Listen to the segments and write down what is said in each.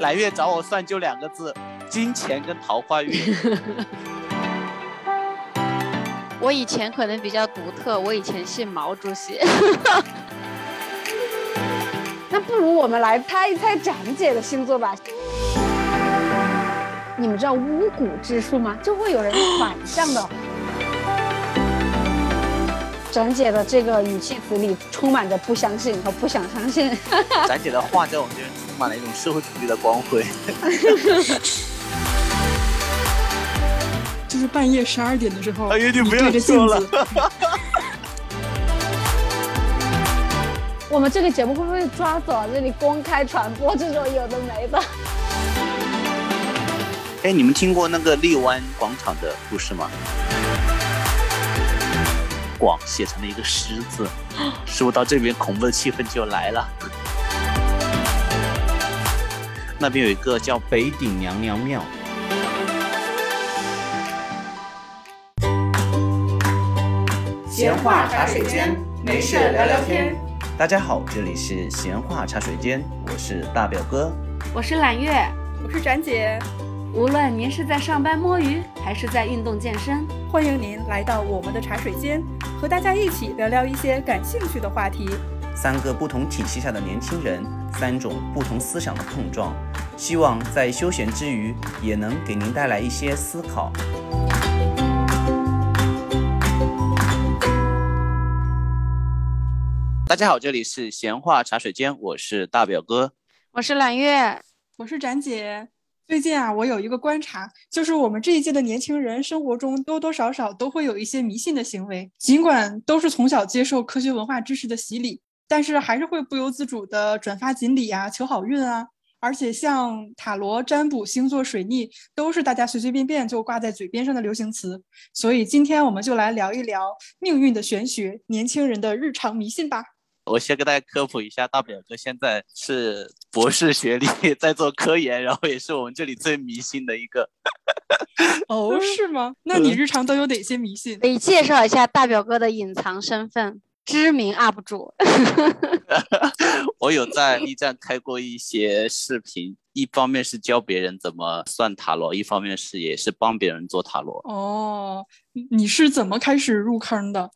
蓝月找我算就两个字：金钱跟桃花运。我以前可能比较独特，我以前信毛主席。那不如我们来猜一猜展姐的星座吧。你们知道巫蛊之术吗？就会有人反向的。展姐的这个语气词里充满着不相信和不想相信。展姐的话在我们这满了一种社会主义的光辉。就是半夜十二点的时候，哎呀，你不要说了。我们这个节目会不会抓走这里公开传播这种有的没的？哎，你们听过那个荔湾广场的故事吗？广写成了一个狮子，是不是到这边恐怖的气氛就来了？那边有一个叫北顶娘娘庙。闲话茶水间，没事聊聊天。大家好，这里是闲话茶水间，我是大表哥，我是揽月，我是展姐。无论您是在上班摸鱼，还是在运动健身，欢迎您来到我们的茶水间，和大家一起聊聊一些感兴趣的话题。三个不同体系下的年轻人，三种不同思想的碰撞，希望在休闲之余，也能给您带来一些思考。大家好，这里是闲话茶水间，我是大表哥，我是揽月，我是展姐。最近啊，我有一个观察，就是我们这一届的年轻人生活中多多少少都会有一些迷信的行为，尽管都是从小接受科学文化知识的洗礼，但是还是会不由自主的转发锦鲤啊，求好运啊。而且像塔罗、占卜、星座、水逆，都是大家随随便便就挂在嘴边上的流行词。所以今天我们就来聊一聊命运的玄学，年轻人的日常迷信吧。我先给大家科普一下，大表哥现在是博士学历，在做科研，然后也是我们这里最迷信的一个。哦，是吗？那你日常都有哪些迷信？可以介绍一下大表哥的隐藏身份，知名 UP 主。我有在 B 站开过一些视频，一方面是教别人怎么算塔罗，一方面是也是帮别人做塔罗。哦，你是怎么开始入坑的？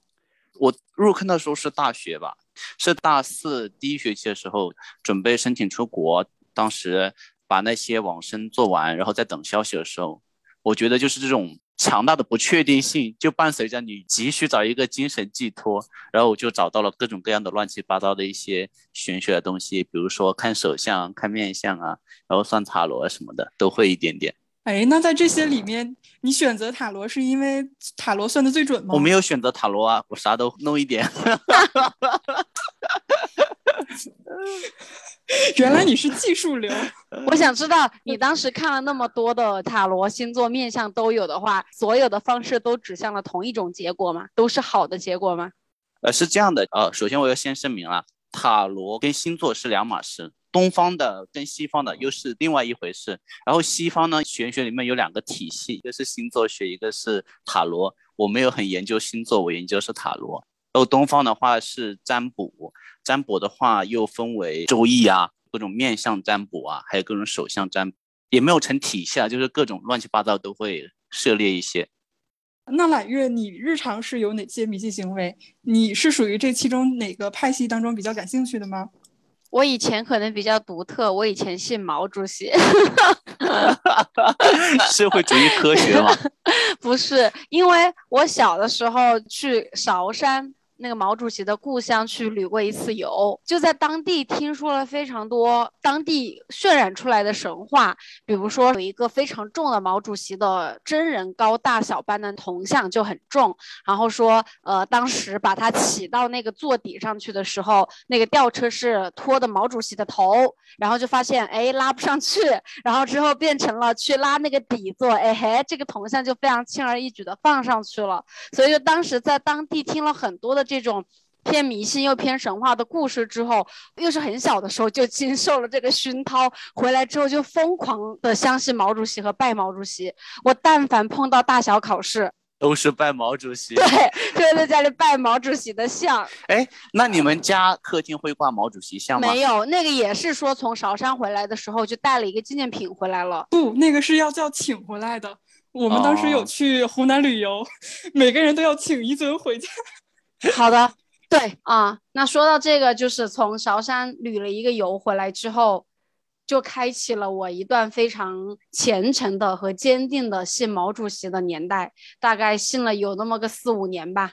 我入坑的时候是大学吧。是大四第一学期的时候，准备申请出国，当时把那些网申做完，然后在等消息的时候，我觉得就是这种强大的不确定性，就伴随着你急需找一个精神寄托，然后我就找到了各种各样的乱七八糟的一些玄学的东西，比如说看手相、看面相啊，然后算塔罗什么的，都会一点点。哎，那在这些里面，你选择塔罗是因为塔罗算的最准吗？我没有选择塔罗啊，我啥都弄一点。原来你是技术流。我想知道，你当时看了那么多的塔罗、星座、面相都有的话，所有的方式都指向了同一种结果吗？都是好的结果吗？呃，是这样的。呃，首先我要先声明啊，塔罗跟星座是两码事。东方的跟西方的又是另外一回事。然后西方呢，玄学里面有两个体系，一个是星座学，一个是塔罗。我没有很研究星座，我研究是塔罗。然后东方的话是占卜，占卜的话又分为周易啊，各种面相占卜啊，还有各种手相占卜，也没有成体系啊，就是各种乱七八糟都会涉猎一些。那揽月，你日常是有哪些迷信行为？你是属于这其中哪个派系当中比较感兴趣的吗？我以前可能比较独特，我以前信毛主席 社会主义科学吗？不是，因为我小的时候去韶山。那个毛主席的故乡去旅过一次游，就在当地听说了非常多当地渲染出来的神话，比如说有一个非常重的毛主席的真人高大小般的铜像就很重，然后说呃当时把他起到那个座底上去的时候，那个吊车是拖的毛主席的头，然后就发现哎拉不上去，然后之后变成了去拉那个底座，哎嘿这个铜像就非常轻而易举的放上去了，所以就当时在当地听了很多的。这种偏迷信又偏神话的故事之后，又是很小的时候就经受了这个熏陶，回来之后就疯狂的相信毛主席和拜毛主席。我但凡碰到大小考试，都是拜毛主席。对，就在家里拜毛主席的像。哎，那你们家客厅会挂毛主席像吗？没有，那个也是说从韶山回来的时候就带了一个纪念品回来了。不，那个是要叫请回来的。我们当时有哦去湖南旅游，每个人都要请一尊回家。好的，对啊，那说到这个，就是从韶山旅了一个游回来之后，就开启了我一段非常虔诚的和坚定的信毛主席的年代，大概信了有那么个四五年吧。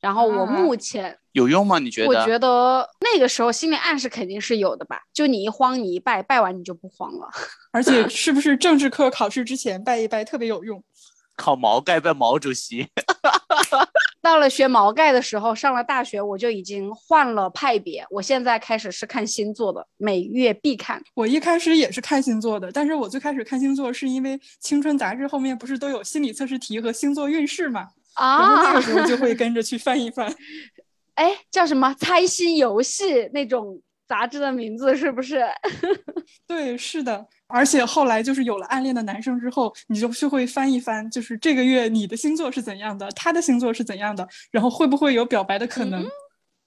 然后我啊目前、有用吗？你觉得？我觉得那个时候心理暗示肯定是有的吧，就你一慌你一拜，拜完你就不慌了。而且是不是政治课考试之前拜一拜特别有用？考毛概拜毛主席。到了学毛概的时候，上了大学我就已经换了派别，我现在开始是看星座的，每月必看。我一开始也是看星座的，但是我最开始看星座是因为《青春》杂志后面不是都有心理测试题和星座运势嘛，啊然后那啊个，时候就会 跟着去翻一翻。哎，叫什么猜心游戏那种杂志的名字是不是？对，是的，而且后来就是有了暗恋的男生之后，你就去会翻一翻，就是这个月你的星座是怎样的，他的星座是怎样的，然后会不会有表白的可能？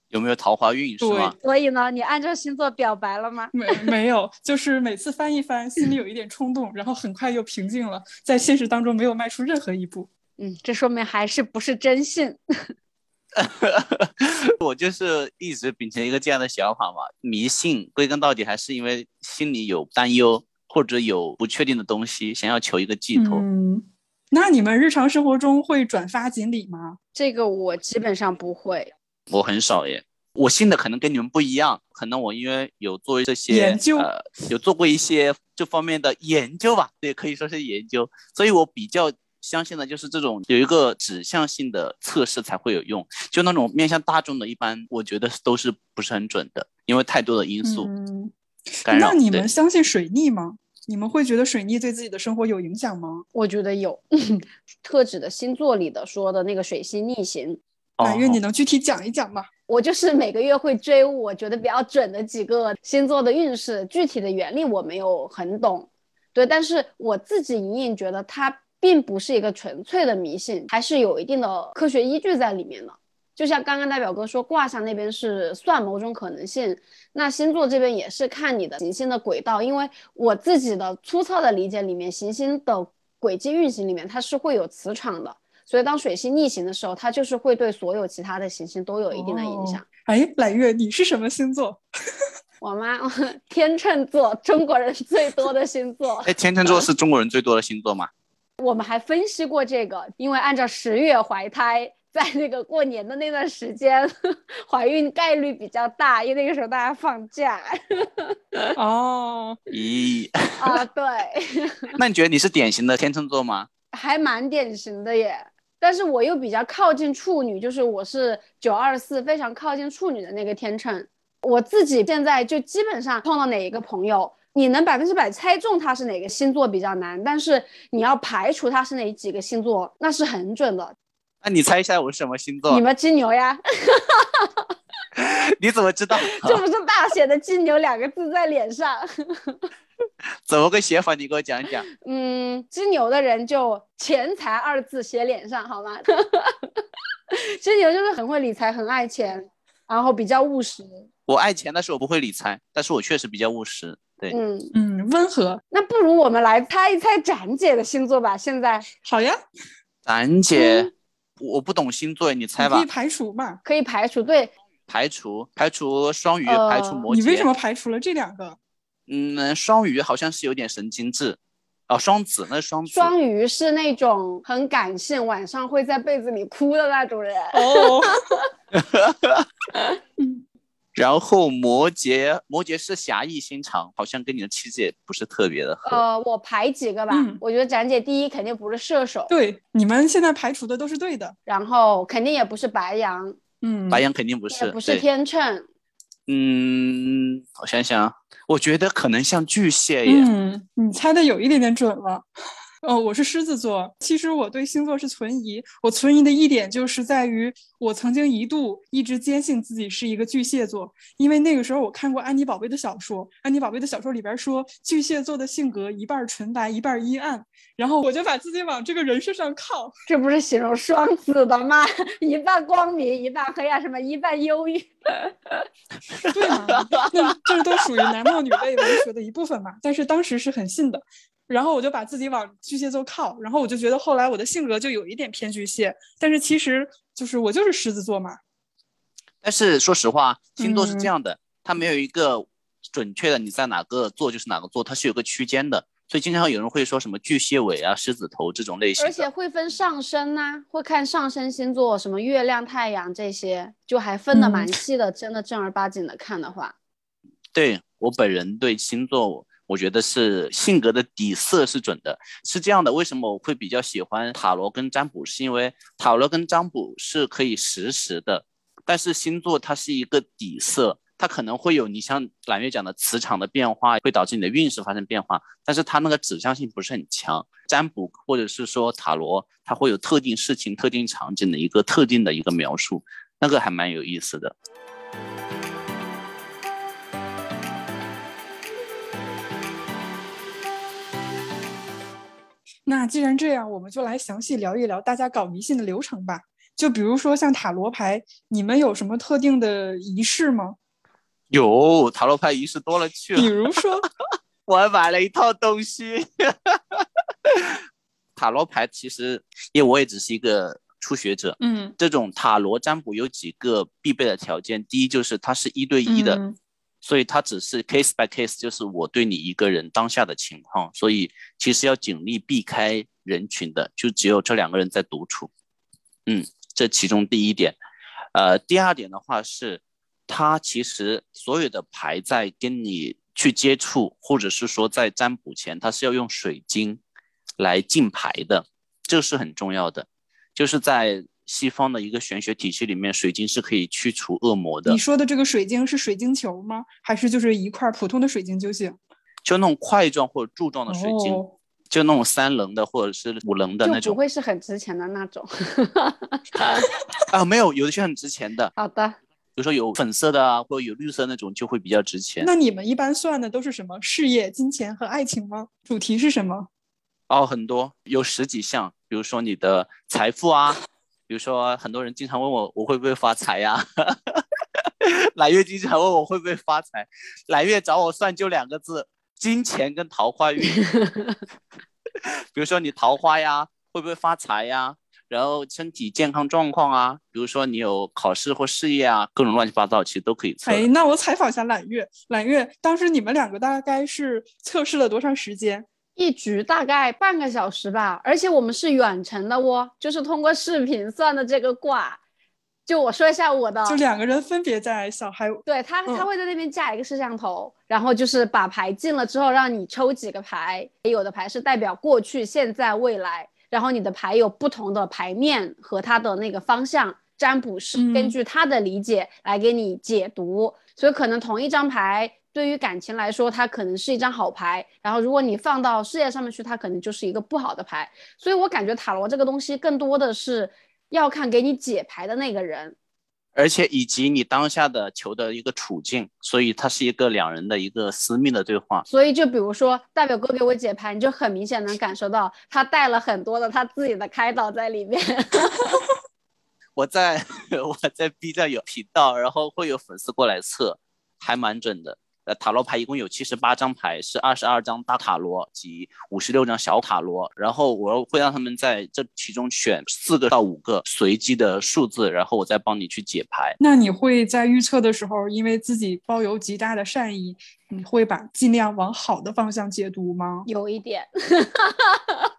有没有桃花运是对吗？所以呢，你按照星座表白了吗？没没有，就是每次翻一翻，心里有一点冲动，然后很快又平静了，在现实当中没有迈出任何一步。嗯，这说明还是不是真信。我就是一直秉承一个这样的想法嘛，迷信归根到底还是因为心里有担忧或者有不确定的东西，想要求一个寄托。嗯，那你们日常生活中会转发锦鲤吗？这个我基本上不会。我很少耶，我信的可能跟你们不一样，可能我因为有做这些研究呃，有做过一些这方面的研究吧，对，可以说是研究，所以我比较相信的就是这种有一个指向性的测试才会有用，就那种面向大众的，一般我觉得都是不是很准的，因为太多的因素嗯，干扰。那你们相信水逆吗？你们会觉得水逆对自己的生活有影响吗？我觉得有 特指的星座里的说的那个水星逆行，满月，哦你能具体讲一讲吗？我就是每个月会追我觉得比较准的几个星座的运势，具体的原理我没有很懂，对，但是我自己隐隐觉得它并不是一个纯粹的迷信，还是有一定的科学依据在里面的。就像刚刚代表哥说，卦象那边是算某种可能性，那星座这边也是看你的行星的轨道，因为我自己的粗糙的理解里面，行星的轨迹运行里面它是会有磁场的，所以当水星逆行的时候，它就是会对所有其他的行星都有一定的影响。哎，揽月，你是什么星座？我妈天秤座，中国人最多的星座。哎，天秤座是中国人最多的星座吗？我们还分析过这个，因为按照十月怀胎，在那个过年的那段时间，怀孕概率比较大，因为那个时候大家放假 哦，咦，啊。对，那你觉得你是典型的天秤座吗？还蛮典型的耶。但是我又比较靠近处女，就是我是九二四，非常靠近处女的那个天秤。我自己现在就基本上碰到哪一个朋友，你能百分之百猜中他是哪个星座比较难，但是你要排除他是哪几个星座，那是很准的。那你猜一下我是什么星座你？们金牛呀，你怎么知道？这不是大写的金牛两个字在脸上。怎么个写法？你给我讲讲。嗯，金牛的人就钱财二字写脸上好吗？金牛就是很会理财，很爱钱，然后比较务实。我爱钱，但是我不会理财，但是我确实比较务实。对，嗯，嗯，温和，那不如我们来猜一猜展姐的星座吧。现在好呀，展姐，我不懂星座，你猜吧可以。排除嘛。可以排除，对，排除排除双鱼，呃排除摩羯。你为什么？排除了这两个？嗯，双鱼好像是有点神经质。哦，双子那是双子。双鱼是那种很感性，晚上会在被子里哭的那种人。哦，然后摩羯，摩羯是侠义心肠，好像跟你的气质也不是特别的合。呃，我排几个吧。嗯我觉得展姐第一肯定不是射手，对，你们现在排除的都是对的。然后肯定也不是白羊，嗯，白羊肯定不是，也不是天秤。嗯，我想想，我觉得可能像巨蟹耶。嗯，你猜的有一点点准了。哦，我是狮子座。其实我对星座是存疑，我存疑的一点就是在于，我曾经一度一直坚信自己是一个巨蟹座，因为那个时候我看过安妮宝贝的小说，安妮宝贝的小说里边说巨蟹座的性格一半纯白，一半阴暗，然后我就把自己往这个人设上靠。这不是形容双子的吗？一半光明，一半黑暗，什么一半忧郁？对啊，那这都属于男 貌女类文学的一部分嘛。但是当时是很信的。然后我就把自己往巨蟹座靠，然后我就觉得后来我的性格就有一点偏巨蟹，但是其实就是我就是狮子座嘛。但是说实话，星座是这样的，它没有一个准确的你在哪个座就是哪个座，它是有个区间的。所以经常有人会说什么巨蟹尾啊、狮子头这种类型，而且会分上升呐，会看上升星座，什么月亮、太阳这些，就还分的蛮细的。真的正儿八经的看的话，对我本人对星座。我觉得是性格的底色是准的，是这样的。为什么我会比较喜欢塔罗跟占卜？是因为塔罗跟占卜是可以实时的，但是星座它是一个底色，它可能会有你像揽月讲的磁场的变化，会导致你的运势发生变化，但是它那个指向性不是很强。占卜或者是说塔罗，它会有特定事情、特定场景的一个特定的一个描述，那个还蛮有意思的。那既然这样，我们就来详细聊一聊大家搞迷信的流程吧。就比如说像塔罗牌，你们有什么特定的仪式吗？有塔罗牌仪式多了去了。比如说，我还买了一套东西。塔罗牌其实，因为我也只是一个初学者，嗯，这种塔罗占卜有几个必备的条件。第一就是它是一对一的。所以它只是 case by case，就是我对你一个人当下的情况，所以其实要尽力避开人群的，就只有这两个人在独处。嗯，这其中第一点，呃，第二点的话是，他其实所有的牌在跟你去接触，或者是说在占卜前，他是要用水晶来进牌的，这是很重要的，就是在。西方的一个玄学体系里面，水晶是可以驱除恶魔的。你说的这个水晶是水晶球吗？还是就是一块普通的水晶就行？就那种块状或者柱状的水晶，就那种三棱的或者是五棱的那种。不会是很值钱的那种。啊，没有，有的是很值钱的。好的。比如说有粉色的啊，或者有绿色那种，就会比较值钱。那你们一般算的都是什么？事业、金钱和爱情吗？主题是什么？哦，很多，有十几项。比如说你的财富啊。比如说，很多人经常问我，我会不会发财呀？揽月经常问我会不会发财，揽月找我算就两个字：金钱跟桃花运。比如说你桃花呀，会不会发财呀？然后身体健康状况啊，比如说你有考试或事业啊，各种乱七八糟，其实都可以测。哎，那我采访一下揽月，揽月，当时你们两个大概是测试了多长时间？一局大概半个小时吧，而且我们是远程的哦，就是通过视频算的这个卦。就我说一下我的，就两个人分别在小孩，对他他会在那边架一个摄像头，然后就是把牌进了之后，让你抽几个牌，有的牌是代表过去、现在、未来，然后你的牌有不同的牌面和它的那个方向，占卜师根据他的理解来给你解读，所以可能同一张牌。对于感情来说，它可能是一张好牌，然后如果你放到事业上面去，它可能就是一个不好的牌。所以我感觉塔罗这个东西更多的是要看给你解牌的那个人，而且以及你当下的求的一个处境，所以它是一个两人的一个私密的对话。所以就比如说大表哥给我解牌，你就很明显能感受到他带了很多的他自己的开导在里面。我在 我在 B 站有频道，然后会有粉丝过来测，还蛮准的。呃，塔罗牌一共有七十八张牌，是二十二张大塔罗及五十六张小塔罗。然后我会让他们在这其中选四个到五个随机的数字，然后我再帮你去解牌。那你会在预测的时候，因为自己抱有极大的善意，你会把尽量往好的方向解读吗？有一点，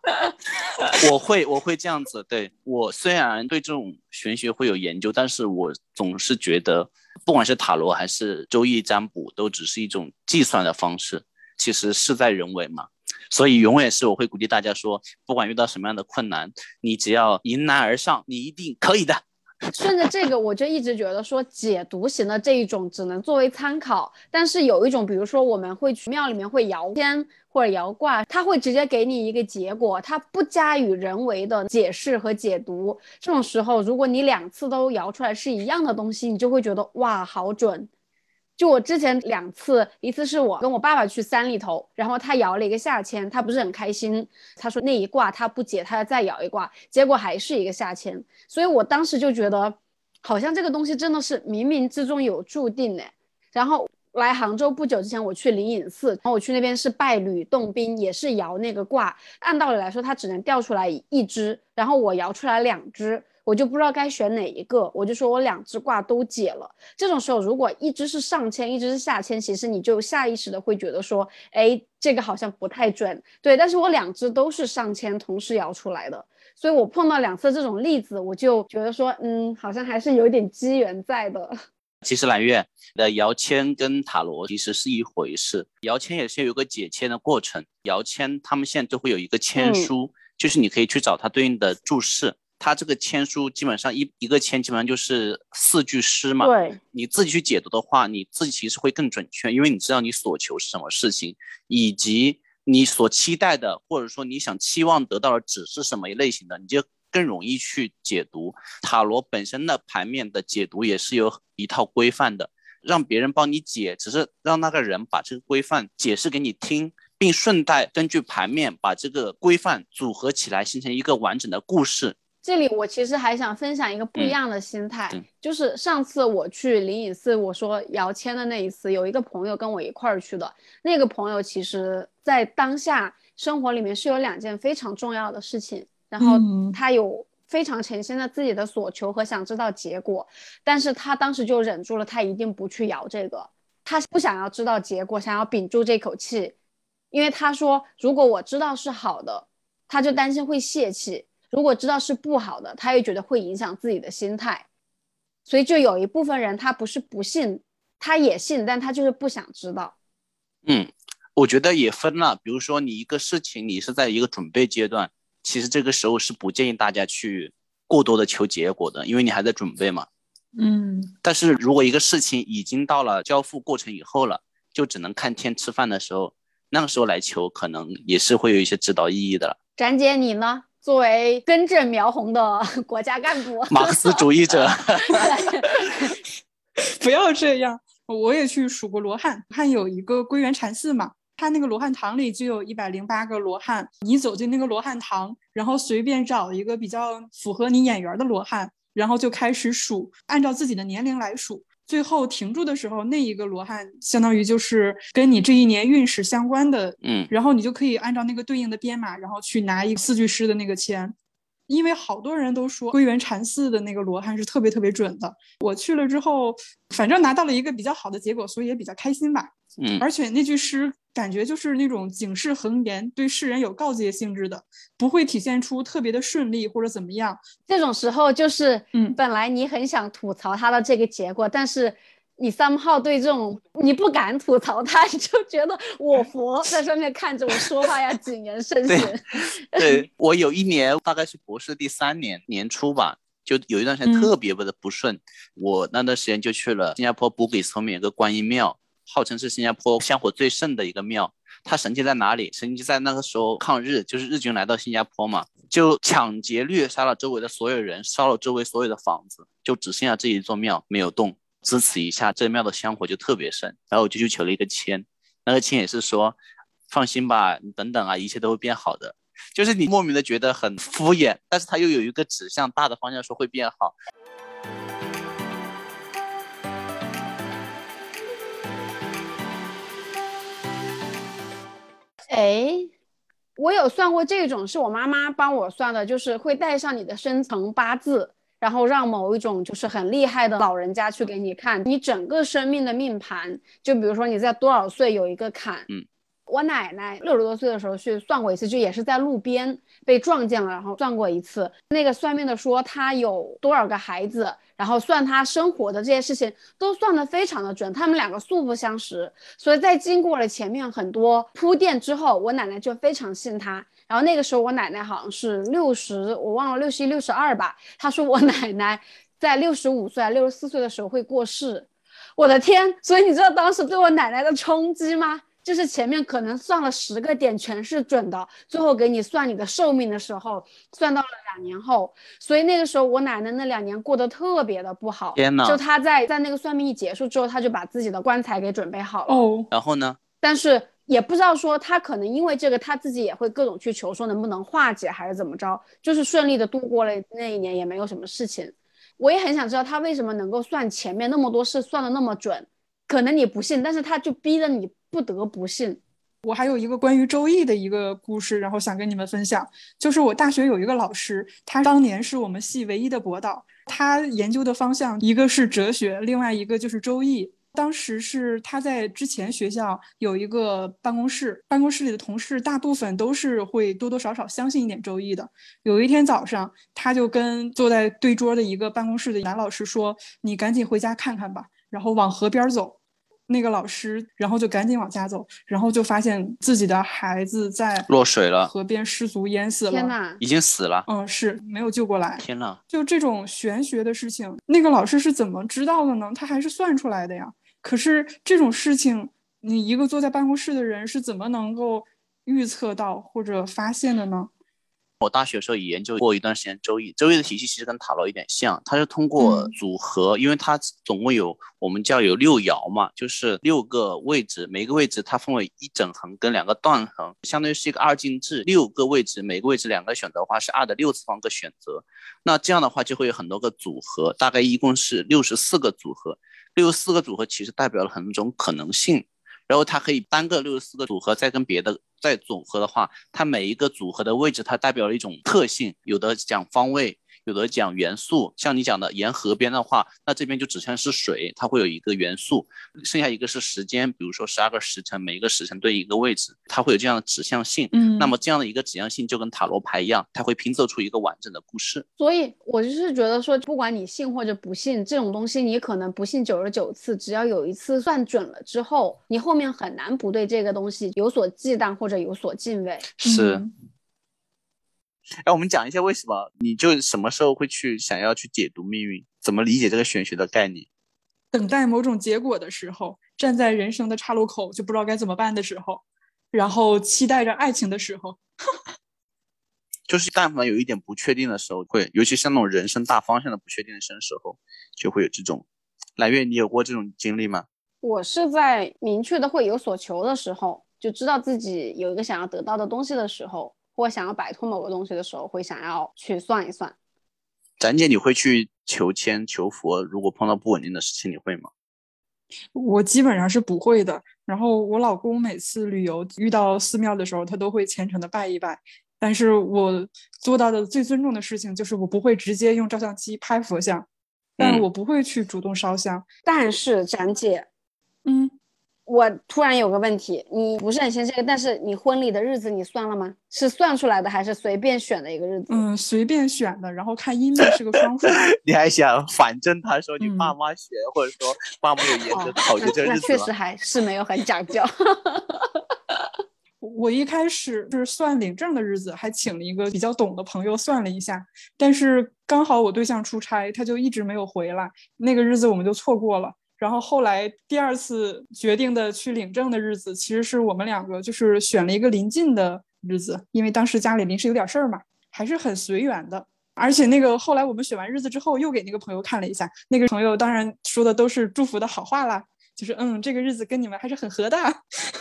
我会我会这样子。对我虽然对这种玄学会有研究，但是我总是觉得。不管是塔罗还是周易占卜，都只是一种计算的方式，其实事在人为嘛。所以永远是我会鼓励大家说，不管遇到什么样的困难，你只要迎难而上，你一定可以的。顺着这个，我就一直觉得说解读型的这一种只能作为参考，但是有一种，比如说我们会去庙里面会摇签或者摇卦，它会直接给你一个结果，它不加以人为的解释和解读。这种时候，如果你两次都摇出来是一样的东西，你就会觉得哇，好准。就我之前两次，一次是我跟我爸爸去山里头，然后他摇了一个下签，他不是很开心，他说那一卦他不解，他要再摇一卦，结果还是一个下签，所以我当时就觉得，好像这个东西真的是冥冥之中有注定的。然后来杭州不久之前，我去灵隐寺，然后我去那边是拜吕洞宾，也是摇那个卦，按道理来说它只能掉出来一只，然后我摇出来两只。我就不知道该选哪一个，我就说我两只卦都解了。这种时候，如果一只是上签，一只是下签，其实你就下意识的会觉得说，哎，这个好像不太准。对，但是我两只都是上签，同时摇出来的，所以我碰到两次这种例子，我就觉得说，嗯，好像还是有点机缘在的。其实蓝月的摇签跟塔罗其实是一回事，摇签也是有个解签的过程。摇签他们现在都会有一个签书，就是你可以去找它对应的注释。它这个签书基本上一一个签基本上就是四句诗嘛，对，你自己去解读的话，你自己其实会更准确，因为你知道你所求是什么事情，以及你所期待的，或者说你想期望得到的只是什么类型的，你就更容易去解读。塔罗本身的盘面的解读也是有一套规范的，让别人帮你解，只是让那个人把这个规范解释给你听，并顺带根据盘面把这个规范组合起来，形成一个完整的故事。这里我其实还想分享一个不一样的心态，就是上次我去灵隐寺，我说摇签的那一次，有一个朋友跟我一块儿去的。那个朋友其实在当下生活里面是有两件非常重要的事情，然后他有非常诚心的自己的所求和想知道结果，但是他当时就忍住了，他一定不去摇这个，他不想要知道结果，想要屏住这口气，因为他说如果我知道是好的，他就担心会泄气。如果知道是不好的，他又觉得会影响自己的心态，所以就有一部分人他不是不信，他也信，但他就是不想知道。嗯，我觉得也分了，比如说你一个事情，你是在一个准备阶段，其实这个时候是不建议大家去过多的求结果的，因为你还在准备嘛。嗯。但是如果一个事情已经到了交付过程以后了，就只能看天吃饭的时候，那个时候来求，可能也是会有一些指导意义的了。展姐，你呢？作为根正苗红的 国家干部，马克思主义者，不要这样。我也去数过罗汉，汉有一个归元禅寺嘛，他那个罗汉堂里就有一百零八个罗汉。你走进那个罗汉堂，然后随便找一个比较符合你眼缘的罗汉，然后就开始数，按照自己的年龄来数。最后停住的时候，那一个罗汉相当于就是跟你这一年运势相关的，嗯，然后你就可以按照那个对应的编码，然后去拿一四句诗的那个签，因为好多人都说归元禅寺的那个罗汉是特别特别准的。我去了之后，反正拿到了一个比较好的结果，所以也比较开心吧。嗯，而且那句诗感觉就是那种警示恒言，对世人有告诫性质的，不会体现出特别的顺利或者怎么样。这种时候就是，嗯，本来你很想吐槽他的这个结果，但是你三号对这种你不敢吐槽他，你就觉得我佛在上面看着我说话要谨言慎行。对我有一年大概是博士第三年年初吧，就有一段时间特别的不顺，我那段时间就去了新加坡布吉斯后面有个观音庙。号称是新加坡香火最盛的一个庙，它神奇在哪里？神奇在那个时候抗日，就是日军来到新加坡嘛，就抢劫掠杀了周围的所有人，烧了周围所有的房子，就只剩下这一座庙没有动。自此一下，这庙的香火就特别盛。然后我就去求了一个签，那个签也是说，放心吧，你等等啊，一切都会变好的。就是你莫名的觉得很敷衍，但是它又有一个指向大的方向说会变好。哎，我有算过这种，是我妈妈帮我算的，就是会带上你的生辰八字，然后让某一种就是很厉害的老人家去给你看你整个生命的命盘。就比如说你在多少岁有一个坎，嗯，我奶奶六十多岁的时候去算过一次，就也是在路边被撞见了，然后算过一次。那个算命的说她有多少个孩子。然后算他生活的这些事情都算得非常的准，他们两个素不相识，所以在经过了前面很多铺垫之后，我奶奶就非常信他。然后那个时候我奶奶好像是六十，我忘了六十一、六十二吧。她说我奶奶。在六十五岁、六十四岁的时候会过世。我的天！所以你知道当时对我奶奶的冲击吗？就是前面可能算了十个点全是准的，最后给你算你的寿命的时候，算到了两年后。所以那个时候我奶奶那两年过得特别的不好。天呐就她在在那个算命一结束之后，她就把自己的棺材给准备好了。哦，然后呢？但是也不知道说她可能因为这个她自己也会各种去求说能不能化解还是怎么着，就是顺利的度过了那一年也没有什么事情。我也很想知道他为什么能够算前面那么多事算的那么准，可能你不信，但是他就逼着你不得不信。我还有一个关于周易的一个故事，然后想跟你们分享，就是我大学有一个老师，他当年是我们系唯一的博导，他研究的方向一个是哲学，另外一个就是周易。当时是他在之前学校有一个办公室，办公室里的同事大部分都是会多多少少相信一点周易的。有一天早上，他就跟坐在对桌的一个办公室的男老师说：“你赶紧回家看看吧。”然后往河边走。那个老师，然后就赶紧往家走，然后就发现自己的孩子在落水了河边失足淹死了。天呐！已经死了。嗯，是没有救过来。天呐！就这种玄学的事情，那个老师是怎么知道的呢？他还是算出来的呀。可是这种事情，你一个坐在办公室的人是怎么能够预测到或者发现的呢？我大学的时候也研究过一段时间周易，周易的体系其实跟塔罗有点像，它是通过嗯组合，因为它总共有我们叫有六爻嘛，就是六个位置，每个位置它分为一整横跟两个断横，相当于是一个二进制，六个位置，每个位置两个选择的话是二的六次方个选择，那这样的话就会有很多个组合，大概一共是六十四个组合，六十四个组合其实代表了很多种可能性。然后它可以单个六十四个组合再跟别的再组合的话，它每一个组合的位置它代表了一种特性，有的讲方位，有的讲元素。像你讲的沿河边的话，那这边就指向是水，它会有一个元素，剩下一个是时间，比如说十二个时辰，每一个时辰对应一个位置，它会有这样的指向性。嗯那么这样的一个指向性就跟塔罗牌一样，它会拼凑出一个完整的故事。所以我就是觉得说，不管你信或者不信，这种东西你可能不信九十九次，只要有一次算准了之后，你后面很难不对这个东西有所忌惮或者有所敬畏。是。嗯哎，我们讲一下为什么你就什么时候会去想要去解读命运，怎么理解这个玄学的概念？等待某种结果的时候，站在人生的岔路口就不知道该怎么办的时候，然后期待着爱情的时候，就是但凡有一点不确定的时候，会，尤其像那种人生大方向的不确定的时候，就会有这种。揽月，你有过这种经历吗？我是在明确的会有所求的时候，就知道自己有一个想要得到的东西的时候，或想要摆脱某个东西的时候，会想要去算一算。展姐，你会去求签求佛？如果碰到不稳定的事情，你会吗？我基本上是不会的。然后我老公每次旅游遇到寺庙的时候，他都会虔诚的拜一拜。但是我做到的最尊重的事情就是我不会直接用照相机拍佛像，但嗯我不会去主动烧香。但是展姐，嗯，我突然有个问题，你不是很信这个，但是你婚礼的日子你算了吗？是算出来的还是随便选的一个日子？嗯，随便选的，然后看阴历是个双数。你还想反正他说你嗯爸妈学，或者说爸妈有研究考究那那这个日子那确实还是没有很讲究。我一开始是算领证的日子，还请了一个比较懂的朋友算了一下，但是刚好我对象出差，他就一直没有回来，那个日子我们就错过了。然后后来第二次决定的去领证的日子，其实是我们两个就是选了一个临近的日子，因为当时家里临时有点事儿嘛，还是很随缘的。而且那个后来我们选完日子之后，又给那个朋友看了一下，那个朋友当然说的都是祝福的好话啦，就是嗯，这个日子跟你们还是很合的。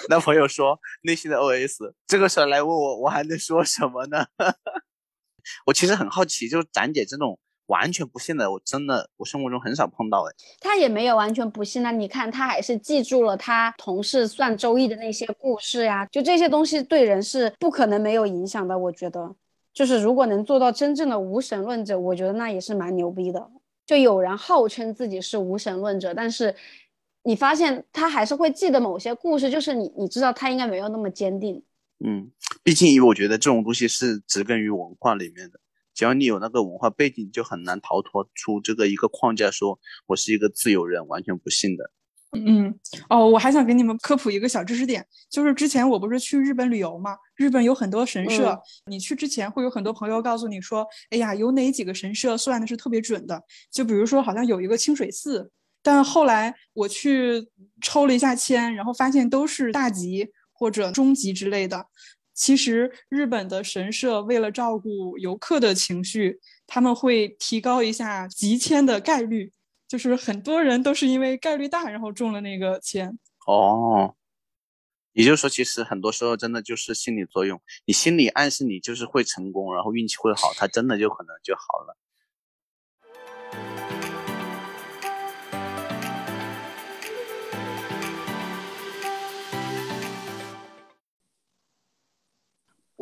那朋友说内心的 OS，这个时候来问我，我还能说什么呢？我其实很好奇，就是展姐这种完全不信的，我真的我生活中很少碰到哎。他也没有完全不信那，你看他还是记住了他同事算周易的那些故事呀，就这些东西对人是不可能没有影响的。我觉得，就是如果能做到真正的无神论者，我觉得那也是蛮牛逼的。就有人号称自己是无神论者，但是你发现他还是会记得某些故事，就是你你知道他应该没有那么坚定。嗯，毕竟我觉得这种东西是植根于文化里面的，只要你有那个文化背景，就很难逃脱出这个一个框架，说我是一个自由人，完全不信的。嗯，哦，我还想给你们科普一个小知识点，就是之前我不是去日本旅游嘛，日日本有很多神社，嗯你去之前会有很多朋友告诉你说，哎呀，有哪几个神社算的是特别准的。就比如说，好像有一个清水寺，但后来我去抽了一下签，然后发现都是大吉或者中吉之类的。其实日本的神社为了照顾游客的情绪，他们会提高一下集签的概率，就是很多人都是因为概率大，然后中了那个签。哦，也就是说，其实很多时候真的就是心理作用，你心里暗示你就是会成功，然后运气会好，他真的就可能就好了。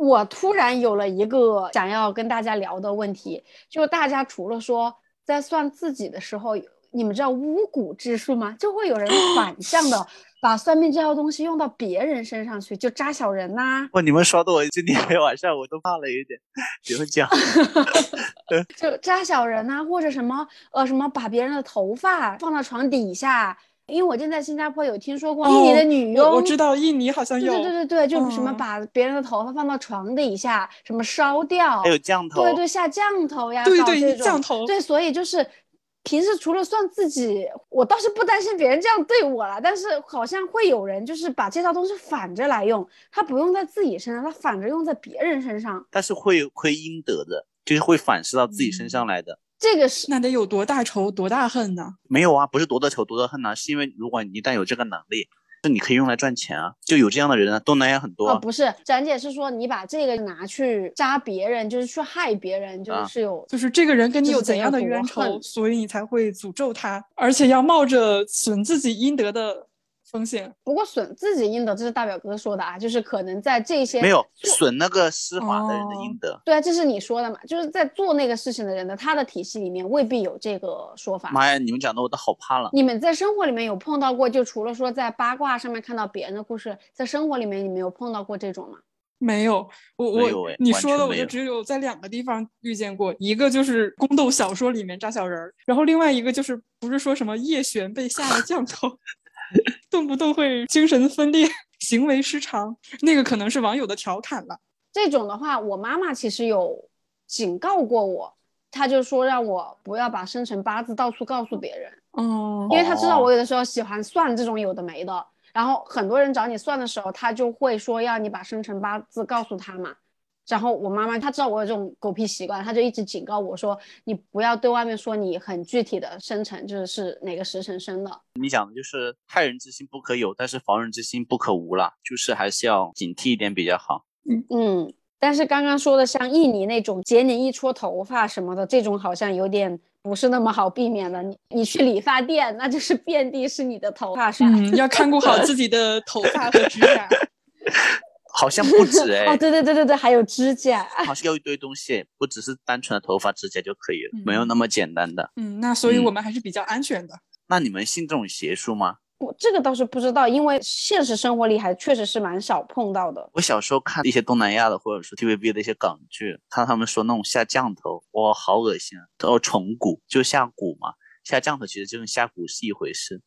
我突然有了一个想要跟大家聊的问题，就是大家除了说在算自己的时候，你们知道巫蛊之术吗？就会有人反向的把算命这套东西用到别人身上去，就扎小人呐、哇，你们说的我今天晚上我都怕了有点，你们讲。就扎小人呐、或者什么呃什么把别人的头发放到床底下。因为我之前在新加坡有听说过印尼的女佣，哦我我知道印尼好像有，对对对对，就什么嗯。把别人的头发放到床底下，什么烧掉，还有降头，对对，下降头呀，对对降头。对，所以就是平时除了算自己，我倒是不担心别人这样对我了，但是好像会有人就是把这套东西反着来用，他不用在自己身上，他反着用在别人身上，但是会亏阴德的，就是会反噬到自己身上来的。这个是那得有多大仇多大恨呢？没有啊，不是夺得仇多大恨呢、是因为如果你一旦有这个能力，是你可以用来赚钱啊，就有这样的人啊，东南亚很多、哦，啊。不是，展姐是说你把这个拿去扎别人，就是去害别人，就啊是有就是这个人跟你有怎样的冤仇，所以你才会诅咒他，而且要冒着损自己应得的风险。不过损自己应得，这是大表哥说的啊，就是可能在这些没有损那个施华的人的应得。对啊，这是你说的嘛？就是在做那个事情的人的他的体系里面未必有这个说法。妈呀，你们讲的我都好怕了。你们在生活里面有碰到过？就除了说在八卦上面看到别人的故事，在生活里面你们有碰到过这种吗？没有，我我你说的我就只有在两个地方遇见过，一个就是宫斗小说里面扎小人儿，然后另外一个就是不是说什么叶璇被下了降头，动不动会精神分裂、行为失常，那个可能是网友的调侃了。这种的话，我妈妈其实有警告过我，她就说让我不要把生辰八字到处告诉别人。哦因为她知道哦我有的时候喜欢算这种有的没的，然后很多人找你算的时候，他就会说要你把生辰八字告诉他嘛。然后我妈妈她知道我有这种狗屁习惯，她就一直警告我说，你不要对外面说你很具体的生辰，就是是哪个时辰生的。你讲的就是害人之心不可有，但是防人之心不可无啦，就是还是要警惕一点比较好。嗯，但是刚刚说的像印尼那种剪你一撮头发什么的，这种好像有点不是那么好避免的。你你去理发店，那就是遍地是你的头发是吧？嗯，要看顾好自己的头发和指甲。好像不止 哎、哦，对对对对对，还有指甲。好像要一堆东西，不只是单纯的头发、指甲就可以了，没有嗯那么简单的。嗯，那所以我嗯们还是比较安全的。那你们信这种邪术吗？我这个倒是不知道，因为现实生活里还确实是蛮少碰到的。我小时候看一些东南亚的，或者说 TVB 的一些港剧，看他们说那种下降头，哇，好恶心啊！哦，虫蛊就下蛊嘛，下降头其实就跟下蛊是一回事。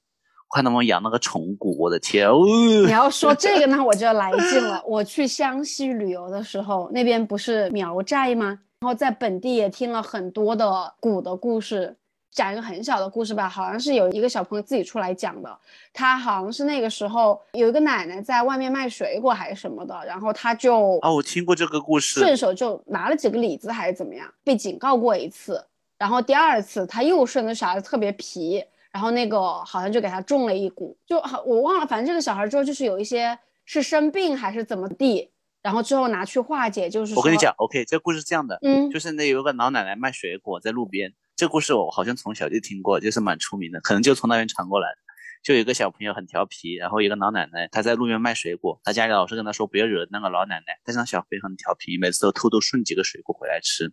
我看他们养那个虫蛊，我的天，哦，你要说这个呢，我就要来劲了。我去湘西旅游的时候，那边不是苗寨吗？然后在本地也听了很多的蛊的故事。讲一个很小的故事吧，好像是有一个小朋友自己出来讲的。他好像是那个时候有一个奶奶在外面卖水果还是什么的，然后他就啊，我听过这个故事，顺手就拿了几个李子还是怎么样，被警告过一次，然后第二次他又顺着小孩子特别皮，然后那个好像就给他中了一股，就好我忘了，反正这个小孩之后就是有一些是生病还是怎么地，然后之后拿去化解，就是我跟你讲，OK，这个故事是这样的，嗯，就是那有个老奶奶卖水果在路边，这故事我好像从小就听过，就是蛮出名的，可能就从那边传过来的。就有一个小朋友很调皮，然后一个老奶奶她在路边卖水果，她家里老是跟她说不要惹那个老奶奶，但是那小朋友很调皮，每次都偷偷顺几个水果回来吃。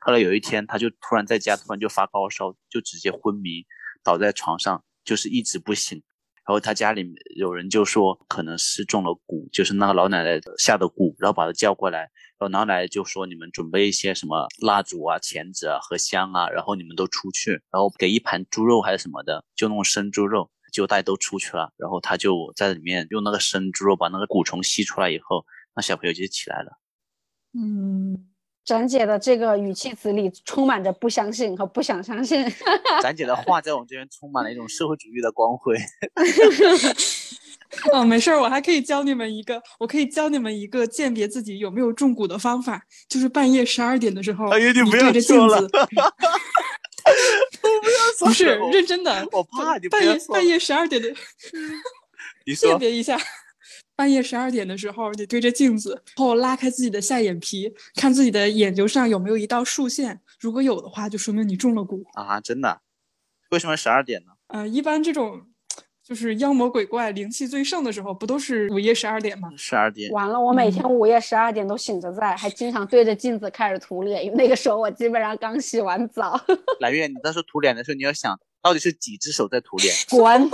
后来有一天，他就突然在家突然就发高烧，就直接昏迷倒在床上，就是一直不醒。然后他家里有人就说可能是中了蛊，就是那个老奶奶下的蛊，然后把他叫过来，然后老奶奶就说你们准备一些什么蜡烛啊、钳子啊和香啊，然后你们都出去，然后给一盘猪肉还是什么的，就那种生猪肉，就大家都出去了，然后他就在里面用那个生猪肉把那个蛊虫吸出来以后，那小朋友就起来了。嗯，展姐的这个语气词里充满着不相信和不想相信。展姐的话在我们这边充满了一种社会主义的光辉。哦，没事儿，我还可以教你们一个，我可以教你们一个鉴别自己有没有中蛊的方法，就是半夜十二点的时候，哎呀你不要说不是认真的，我怕你不半夜半夜十二点的 你说，鉴别一下。半夜十二点的时候，你对着镜子，然后拉开自己的下眼皮，看自己的眼球上有没有一道竖线，如果有的话，就说明你中了蛊。啊，真的？为什么十二点呢？呃，一般这种就是妖魔鬼怪灵气最盛的时候，不都是午夜十二点吗？十二点。完了，我每天午夜十二点都醒着在，还经常对着镜子开始涂脸，因为那个时候我基本上刚洗完澡。来月，你到时候涂脸的时候，你要想到底是几只手在涂脸？滚！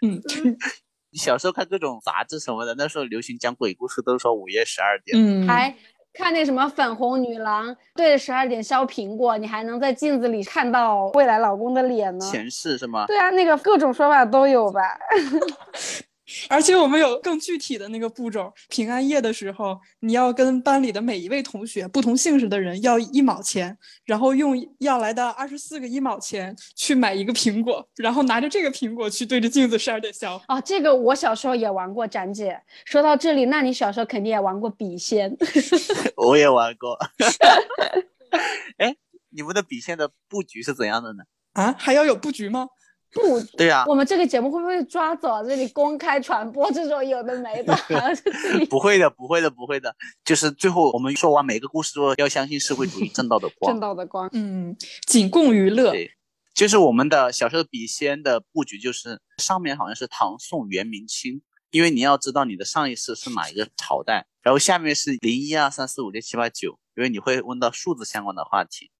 嗯你 小时候看各种杂志什么的，那时候流行讲鬼故事，都说午夜十二点。嗯，还看那什么粉红女郎对着十二点削苹果，你还能在镜子里看到未来老公的脸呢。前世是吗？对啊，那个各种说法都有吧。而且我们有更具体的那个步骤，平安夜的时候，你要跟班里的每一位同学，不同姓氏的人要一毛钱，然后用要来的二十四个一毛钱去买一个苹果，然后拿着这个苹果去对着镜子十二点削。哦，这个我小时候也玩过，展姐。说到这里，那你小时候肯定也玩过笔仙。我也玩过。哎，你们的笔仙的布局是怎样的呢？啊，还要有布局吗？不，对呀、我们这个节目会不会抓走啊？这里公开传播这种有的没的，不会的，不会的，不会的。就是最后我们说完每个故事之后，要相信社会主义正道的光正。道的光。嗯，仅供娱乐。对就是我们的小时候笔仙的布局，就是上面好像是唐宋元明清，因为你要知道你的上一世是哪一个朝代，然后下面是零一二三四五六七八九，因为你会问到数字相关的话题，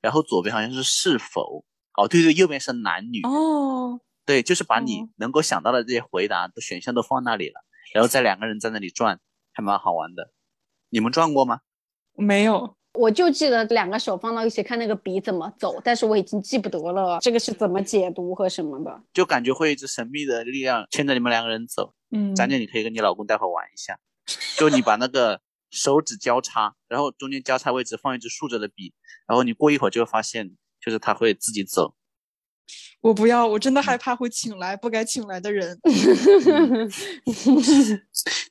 然后左边好像是是否，哦对对，右边是男女，哦，对，就是把你哦能够想到的这些回答的选项都放那里了，然后再两个人在那里转，还蛮好玩的。你们转过吗？没有。我就记得两个手放到一起看那个笔怎么走，但是我已经记不得了这个是怎么解读和什么的。就感觉会一只神秘的力量牵着你们两个人走。嗯，展姐，你可以跟你老公待会儿玩一下，就你把那个手指交叉，然后中间交叉位置放一支竖着的笔，然后你过一会儿就会发现，就是他会自己走。我不要，我真的害怕会请来不该请来的人。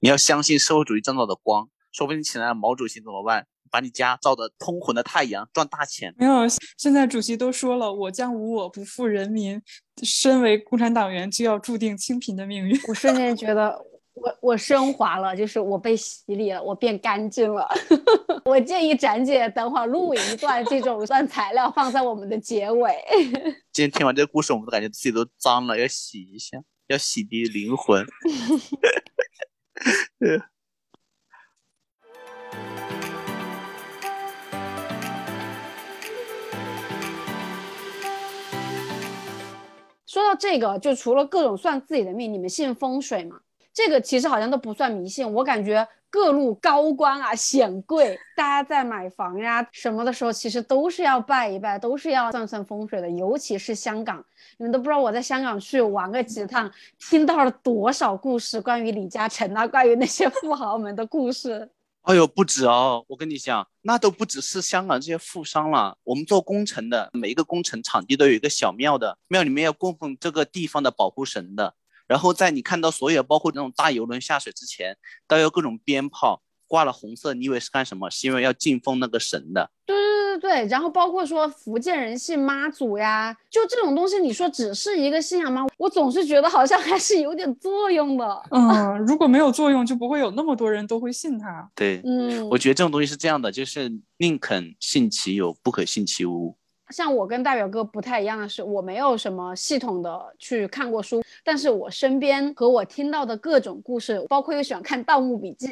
你要相信社会主义正道的光，说不定请来了毛主席怎么办？把你家照得通红的太阳，赚大钱。没有，现在主席都说了，我将无我，不负人民。身为共产党员，就要注定清贫的命运。我瞬间觉得我我升华了，就是我被洗礼了，我变干净了。我建议展姐等会儿录一段这种段材料放在我们的结尾。今天听完这个故事，我们都感觉自己都脏了，要洗一下，要洗涤灵魂。说到这个，就除了各种算自己的命，你们信风水吗？这个其实好像都不算迷信，我感觉各路高官啊、显贵，大家在买房呀什么的时候，其实都是要拜一拜，都是要算算风水的。尤其是香港，你们都不知道我在香港去玩个几趟，听到了多少故事，关于李嘉诚啊，关于那些富豪们的故事。哎呦，不止哦！我跟你讲，那都不只是香港这些富商了。我们做工程的，每一个工程场地都有一个小庙的，庙里面要供奉这个地方的保护神的。然后在你看到所有包括那种大游轮下水之前，都有各种鞭炮挂了红色，你以为是干什么？是因为要敬奉那个神的。对对对对对，然后包括说福建人信妈祖呀，就这种东西，你说只是一个信仰吗？我总是觉得好像还是有点作用的。嗯，如果没有作用，就不会有那么多人都会信他。对，嗯，我觉得这种东西是这样的，就是宁肯信其有，不可信其无。像我跟大表哥不太一样的是，我没有什么系统的去看过书，但是我身边和我听到的各种故事，包括又喜欢看《盗墓笔记》，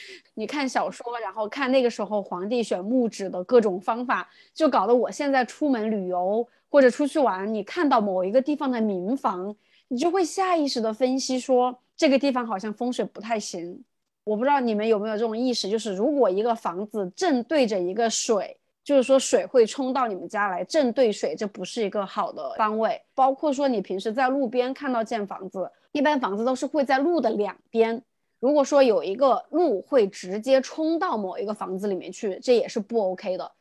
你看小说，然后看那个时候皇帝选墓址的各种方法，就搞得我现在出门旅游或者出去玩，你看到某一个地方的民房，你就会下意识的分析说这个地方好像风水不太行。我不知道你们有没有这种意识，就是如果一个房子正对着一个水。就是说水会冲到你们家来，正对水，这不是一个好的方位。包括说你平时在路边看到建房子，一般房子都是会在路的两边，如果说有一个路会直接冲到某一个房子里面去，这也是不 OK 的。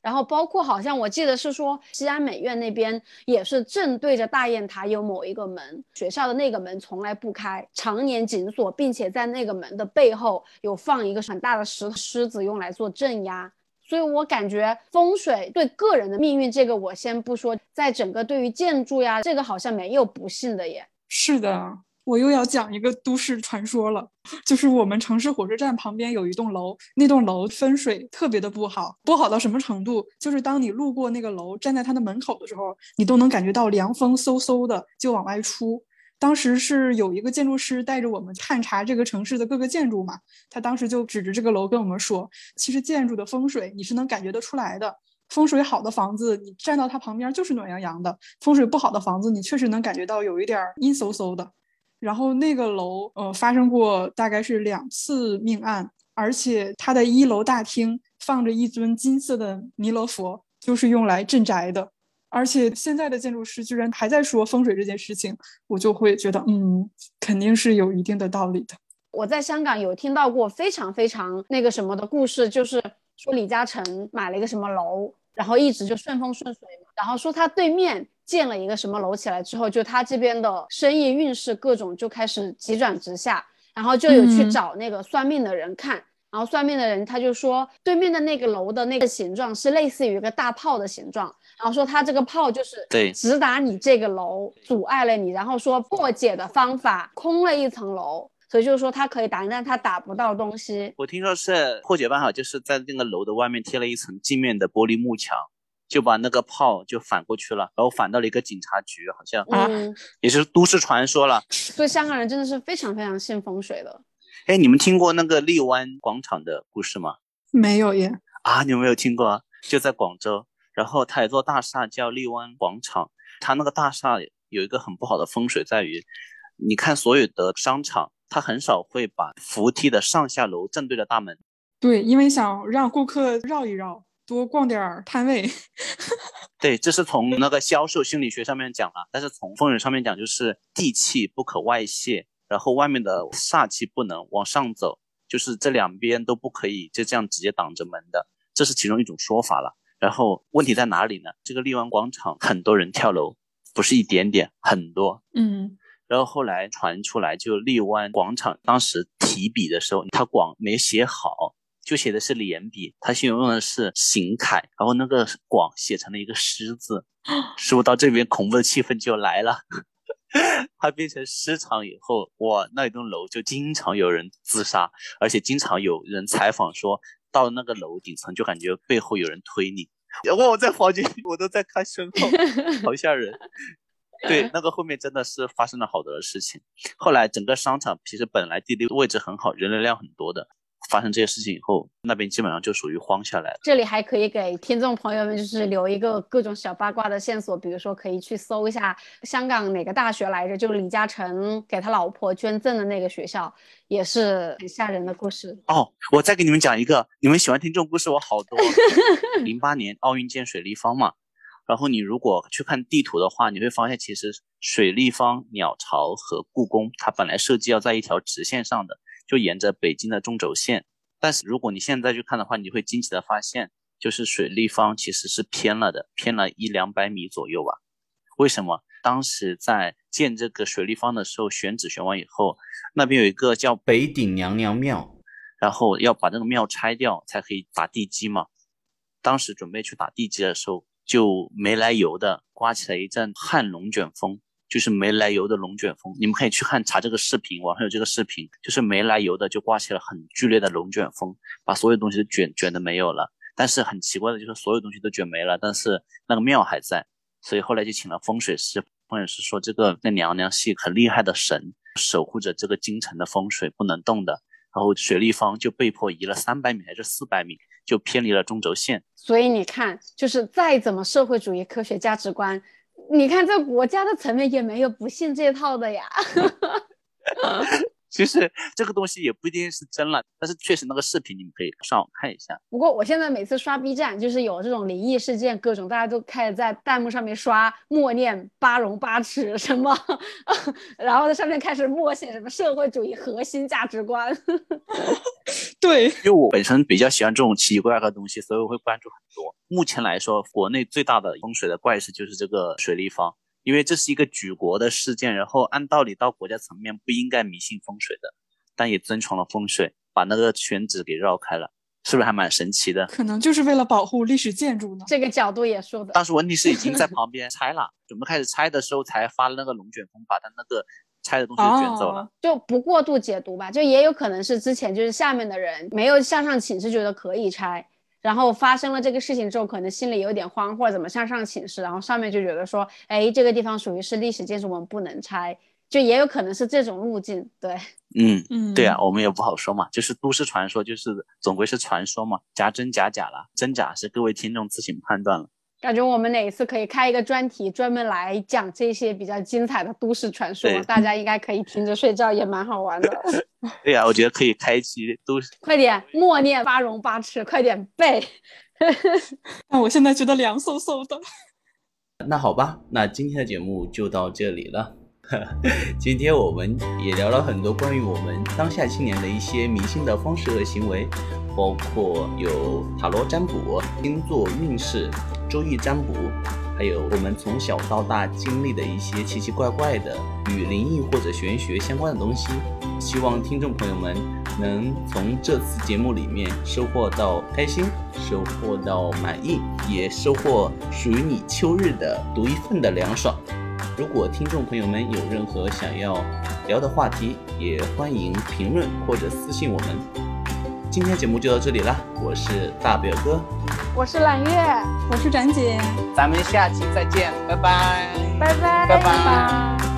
然后包括好像我记得是说西安美院那边也是正对着大雁塔有某一个门，学校的那个门从来不开，常年紧锁，并且在那个门的背后有放一个很大的石狮子用来做镇压。所以我感觉风水对个人的命运这个我先不说，在整个对于建筑呀，这个好像没有不幸的耶。是的。我又要讲一个都市传说了，就是我们城市火车站旁边有一栋楼，那栋楼风水特别的不好，不好到什么程度？就是当你路过那个楼，站在它的门口的时候，你都能感觉到凉风嗖嗖的就往外出。当时是有一个建筑师带着我们探查这个城市的各个建筑嘛，他当时就指着这个楼跟我们说，其实建筑的风水你是能感觉得出来的，风水好的房子你站到它旁边就是暖洋洋的，风水不好的房子你确实能感觉到有一点阴飕飕的。然后那个楼，呃，发生过大概是两次命案，而且它的一楼大厅放着一尊金色的弥勒佛，就是用来镇宅的。而且现在的建筑师居然还在说风水这件事情，我就会觉得，嗯，肯定是有一定的道理的。我在香港有听到过非常非常那个什么的故事，就是说李嘉诚买了一个什么楼，然后一直就顺风顺水，然后说他对面。建了一个什么楼起来之后，就他这边的生意运势各种就开始急转直下，然后就有去找那个算命的人看，然后算命的人他就说对面的那个楼的那个形状是类似于一个大炮的形状，然后说他这个炮就是对直达你这个楼，阻碍了你，然后说破解的方法空了一层楼，所以就是说他可以打，但他打不到东西。我听说是破解办法就是在那个楼的外面贴了一层镜面的玻璃幕墙。就把那个炮就反过去了，然后反到了一个警察局，好像啊，也是都市传说了。所以香港人真的是非常非常信风水的。哎，你们听过那个荔湾广场的故事吗？没有耶。啊，你有没有听过？就在广州，然后它有座大厦叫荔湾广场，它那个大厦有一个很不好的风水在于，你看所有的商场，它很少会把扶梯的上下楼正对着大门。对，因为想让顾客绕一绕。多逛点儿摊位，对，这是从那个销售心理学上面讲了，但是从风水上面讲，就是地气不可外泄，然后外面的煞气不能往上走，就是这两边都不可以就这样直接挡着门的，这是其中一种说法了。然后问题在哪里呢？这个荔湾广场很多人跳楼，不是一点点，很多，嗯。然后后来传出来，就荔湾广场当时提笔的时候，他广没写好。就写的是连笔，他形容的是行楷，然后那个广写成了一个狮字，是不是到这边恐怖的气氛就来了。它变成尸场以后，哇，那一栋楼就经常有人自杀，而且经常有人采访说，到那个楼顶层就感觉背后有人推你。哇，我在房间里我都在看身后，好吓人。对，那个后面真的是发生了好多的事情。后来整个商场其实本来地理位置很好，人流量很多的。发生这些事情以后，那边基本上就属于荒下来了。这里还可以给听众朋友们就是留一个各种小八卦的线索，比如说可以去搜一下香港哪个大学来着，就李嘉诚给他老婆捐赠的那个学校，也是很吓人的故事。哦，我再给你们讲一个，你们喜欢听这种故事，我好多。零八年奥运建水立方嘛，然后你如果去看地图的话，你会发现其实水立方、鸟巢和故宫，它本来设计要在一条直线上的。就沿着北京的中轴线，但是如果你现在去看的话，你会惊奇的发现，就是水立方其实是偏了的，偏了一两百米左右吧？为什么？当时在建这个水立方的时候，选址选完以后，那边有一个叫北顶娘娘庙，然后要把那个庙拆掉才可以打地基嘛。当时准备去打地基的时候，就没来由的刮起了一阵旱龙卷风。就是没来由的龙卷风，你们可以去看查这个视频，网上有这个视频，就是没来由的就刮起了很剧烈的龙卷风，把所有东西都卷卷的没有了。但是很奇怪的就是所有东西都卷没了，但是那个庙还在，所以后来就请了风水师，风水师说这个那娘娘是很厉害的神，守护着这个京城的风水不能动的，然后水立方就被迫移了三百米还是四百米，就偏离了中轴线。所以你看，就是再怎么社会主义科学价值观。你看，在国家的层面也没有不信这套的呀。其实这个东西也不一定是真了，但是确实那个视频你们可以上网看一下。不过我现在每次刷 B 站，就是有这种灵异事件，各种大家都开始在弹幕上面刷默念八荣八耻什么，然后在上面开始默写什么社会主义核心价值观。对，因为我本身比较喜欢这种奇奇怪怪的东西，所以我会关注很多。目前来说，国内最大的风水的怪事就是这个水立方。因为这是一个举国的事件，然后按道理到国家层面不应该迷信风水的，但也遵从了风水，把那个选址给绕开了，是不是还蛮神奇的？可能就是为了保护历史建筑呢。这个角度也说的。当时问题是已经在 旁边拆了，准备开始拆的时候才发了那个龙卷风，把它那个拆的东西卷走了。就不过度解读吧，就也有可能是之前就是下面的人没有向上请示，觉得可以拆。然后发生了这个事情之后，可能心里有点慌，或者怎么向上请示，然后上面就觉得说，哎，这个地方属于是历史建筑，我们不能拆，就也有可能是这种路径。对，嗯嗯，对啊，我们也不好说嘛，就是都市传说，就是总归是传说嘛，假真假假了，真假是各位听众自行判断了。感觉我们哪一次可以开一个专题，专门来讲这些比较精彩的都市传说，大家应该可以听着睡觉，也蛮好玩的。对呀，我觉得可以开一期都市。快点默念八荣八耻，快点背。那我现在觉得凉飕飕的。那好吧，那今天的节目就到这里了。今天我们也聊了很多关于我们当下青年的一些迷信的方式和行为，包括有塔罗占卜、星座运势。周易占卜，还有我们从小到大经历的一些奇奇怪怪的与灵异或者玄学相关的东西，希望听众朋友们能从这次节目里面收获到开心，收获到满意，也收获属于你秋日的独一份的凉爽。如果听众朋友们有任何想要聊的话题，也欢迎评论或者私信我们。今天节目就到这里了，我是大表哥，我是揽月，我是展姐，咱们下期再见，拜拜，拜拜，拜拜。